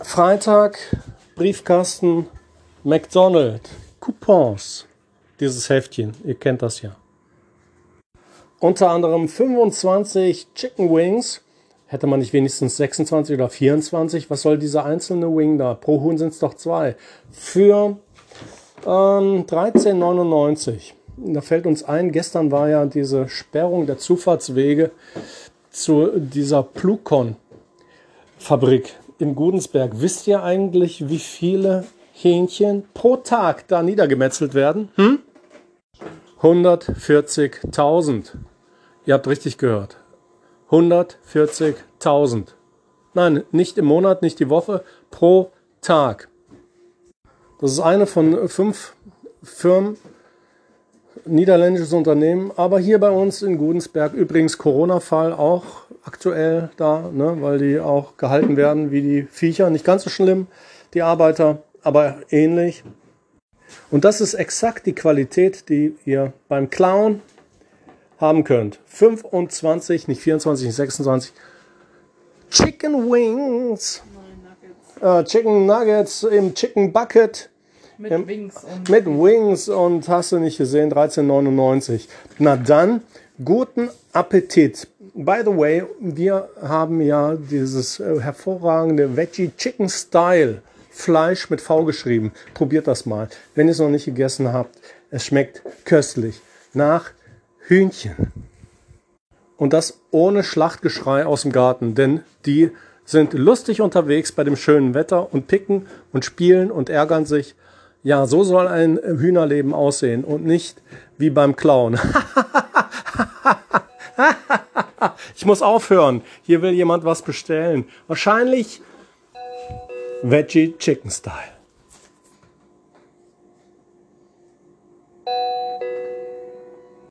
Freitag, Briefkasten, McDonald's, Coupons. Dieses Heftchen, ihr kennt das ja. Unter anderem 25 Chicken Wings. Hätte man nicht wenigstens 26 oder 24? Was soll dieser einzelne Wing da? Pro Huhn sind es doch zwei. Für ähm, 13,99. Da fällt uns ein, gestern war ja diese Sperrung der Zufahrtswege zu dieser Plukon-Fabrik in Gudensberg. Wisst ihr eigentlich, wie viele Hähnchen pro Tag da niedergemetzelt werden? Hm? 140.000. Ihr habt richtig gehört. 140.000. Nein, nicht im Monat, nicht die Woche, pro Tag. Das ist eine von fünf Firmen, niederländisches Unternehmen, aber hier bei uns in Gudensberg übrigens Corona-Fall auch aktuell da, ne, weil die auch gehalten werden wie die Viecher. Nicht ganz so schlimm, die Arbeiter, aber ähnlich. Und das ist exakt die Qualität, die ihr beim Clown haben könnt. 25, nicht 24, nicht 26. Chicken Wings. Äh, Chicken Nuggets im Chicken Bucket. Mit Ähm, Wings und Mit Wings und hast du nicht gesehen, 13,99. Na dann, guten Appetit. By the way, wir haben ja dieses äh, hervorragende Veggie Chicken Style Fleisch mit V geschrieben. Probiert das mal, wenn ihr es noch nicht gegessen habt. Es schmeckt köstlich nach Hühnchen. Und das ohne Schlachtgeschrei aus dem Garten, denn die sind lustig unterwegs bei dem schönen Wetter und picken und spielen und ärgern sich. Ja, so soll ein Hühnerleben aussehen und nicht wie beim Clown. ich muss aufhören. Hier will jemand was bestellen. Wahrscheinlich Veggie Chicken Style.